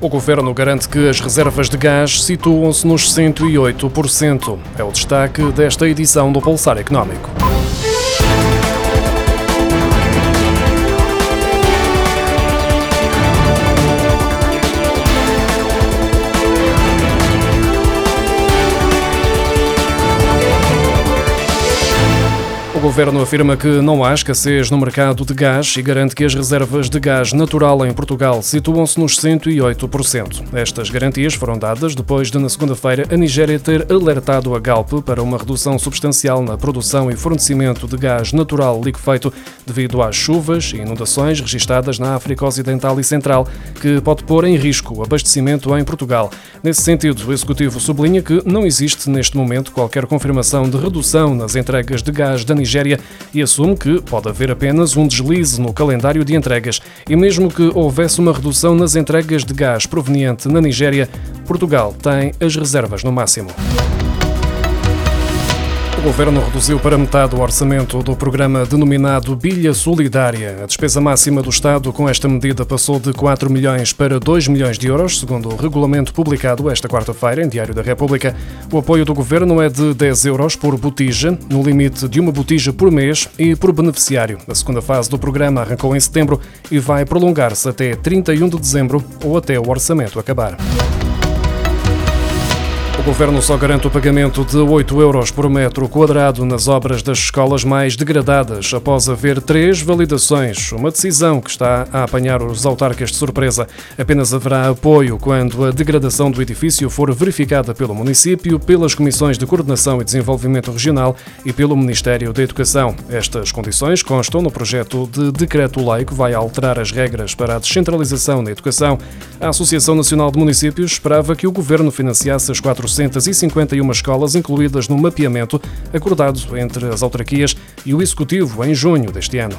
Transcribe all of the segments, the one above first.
O governo garante que as reservas de gás situam-se nos 108%. É o destaque desta edição do Pulsar Económico. O governo afirma que não há escassez no mercado de gás e garante que as reservas de gás natural em Portugal situam-se nos 108%. Estas garantias foram dadas depois de, na segunda-feira, a Nigéria ter alertado a Galp para uma redução substancial na produção e fornecimento de gás natural liquefeito devido às chuvas e inundações registadas na África Ocidental e Central, que pode pôr em risco o abastecimento em Portugal. Nesse sentido, o Executivo sublinha que não existe neste momento qualquer confirmação de redução nas entregas de gás da Nigéria Nigéria e assume que pode haver apenas um deslize no calendário de entregas. E mesmo que houvesse uma redução nas entregas de gás proveniente na Nigéria, Portugal tem as reservas no máximo. Governo reduziu para metade o orçamento do programa denominado Bilha Solidária. A despesa máxima do Estado com esta medida passou de 4 milhões para 2 milhões de euros, segundo o regulamento publicado esta quarta-feira em Diário da República. O apoio do governo é de 10 euros por botija, no limite de uma botija por mês e por beneficiário. A segunda fase do programa arrancou em setembro e vai prolongar-se até 31 de dezembro ou até o orçamento acabar governo só garante o pagamento de 8 euros por metro quadrado nas obras das escolas mais degradadas, após haver três validações, uma decisão que está a apanhar os autarcas de surpresa. Apenas haverá apoio quando a degradação do edifício for verificada pelo município, pelas comissões de coordenação e desenvolvimento regional e pelo Ministério da Educação. Estas condições constam no projeto de decreto-lei que vai alterar as regras para a descentralização na educação. A Associação Nacional de Municípios esperava que o governo financiasse as 400 651 escolas incluídas no mapeamento acordado entre as autarquias e o Executivo em junho deste ano.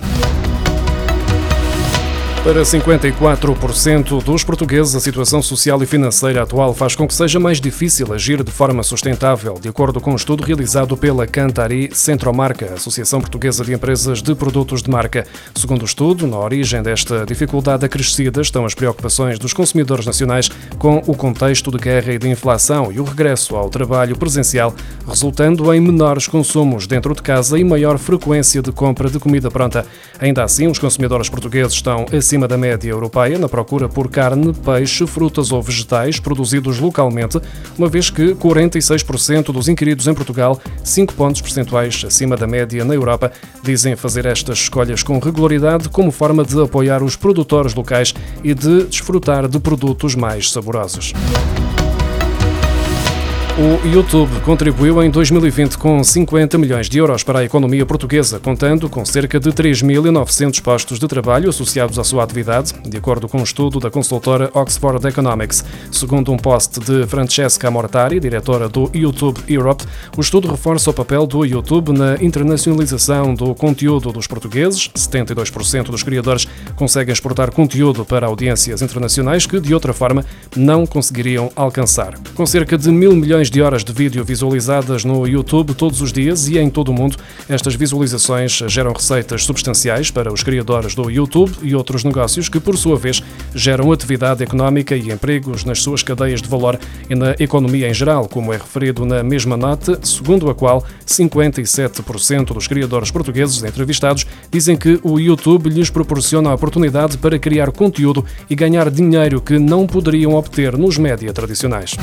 Para 54% dos portugueses, a situação social e financeira atual faz com que seja mais difícil agir de forma sustentável, de acordo com um estudo realizado pela Cantari Centromarca, Associação Portuguesa de Empresas de Produtos de Marca. Segundo o estudo, na origem desta dificuldade acrescida estão as preocupações dos consumidores nacionais com o contexto de guerra e de inflação e o regresso ao trabalho presencial, resultando em menores consumos dentro de casa e maior frequência de compra de comida pronta. Ainda assim, os consumidores portugueses estão acima acima da média europeia na procura por carne, peixe, frutas ou vegetais produzidos localmente, uma vez que 46% dos inquiridos em Portugal, 5 pontos percentuais acima da média na Europa, dizem fazer estas escolhas com regularidade como forma de apoiar os produtores locais e de desfrutar de produtos mais saborosos. O YouTube contribuiu em 2020 com 50 milhões de euros para a economia portuguesa, contando com cerca de 3.900 postos de trabalho associados à sua atividade, de acordo com um estudo da consultora Oxford Economics. Segundo um post de Francesca Mortari, diretora do YouTube Europe, o estudo reforça o papel do YouTube na internacionalização do conteúdo dos portugueses. 72% dos criadores conseguem exportar conteúdo para audiências internacionais que, de outra forma, não conseguiriam alcançar. Com cerca de mil milhões milhões de horas de vídeo visualizadas no YouTube todos os dias e em todo o mundo. Estas visualizações geram receitas substanciais para os criadores do YouTube e outros negócios que, por sua vez, geram atividade económica e empregos nas suas cadeias de valor e na economia em geral, como é referido na mesma nota, segundo a qual 57% dos criadores portugueses entrevistados dizem que o YouTube lhes proporciona a oportunidade para criar conteúdo e ganhar dinheiro que não poderiam obter nos média tradicionais.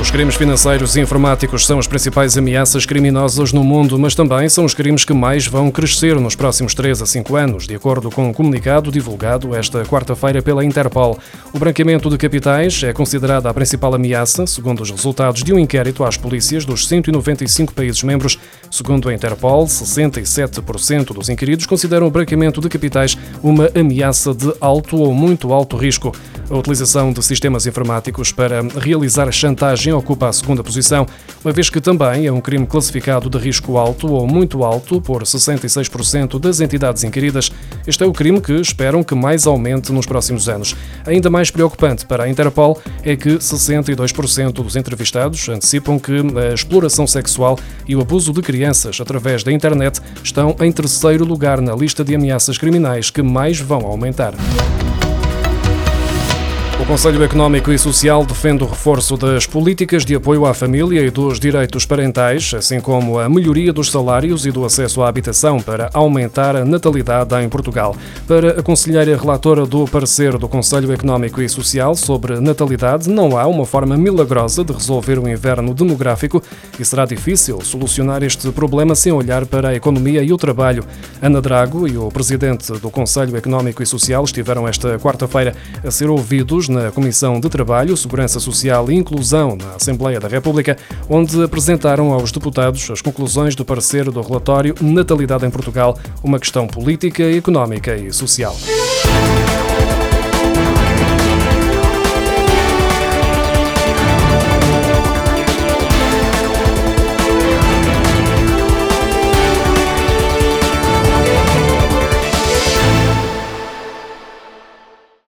Os crimes financeiros e informáticos são as principais ameaças criminosas no mundo, mas também são os crimes que mais vão crescer nos próximos 3 a 5 anos, de acordo com um comunicado divulgado esta quarta-feira pela Interpol. O branqueamento de capitais é considerada a principal ameaça, segundo os resultados de um inquérito às polícias dos 195 países membros. Segundo a Interpol, 67% dos inquiridos consideram o branqueamento de capitais uma ameaça de alto ou muito alto risco. A utilização de sistemas informáticos para realizar chantagem ocupa a segunda posição, uma vez que também é um crime classificado de risco alto ou muito alto por 66% das entidades inquiridas. Este é o crime que esperam que mais aumente nos próximos anos. Ainda mais preocupante para a Interpol é que 62% dos entrevistados antecipam que a exploração sexual e o abuso de crianças através da internet estão em terceiro lugar na lista de ameaças criminais que mais vão aumentar. Conselho Económico e Social defende o reforço das políticas de apoio à família e dos direitos parentais, assim como a melhoria dos salários e do acesso à habitação para aumentar a natalidade em Portugal. Para a relatora do parecer do Conselho Económico e Social sobre natalidade, não há uma forma milagrosa de resolver o inverno demográfico e será difícil solucionar este problema sem olhar para a economia e o trabalho. Ana Drago e o presidente do Conselho Económico e Social estiveram esta quarta-feira a ser ouvidos na Comissão de Trabalho, Segurança Social e Inclusão na Assembleia da República, onde apresentaram aos deputados as conclusões do parecer do relatório Natalidade em Portugal, uma questão política, económica e social.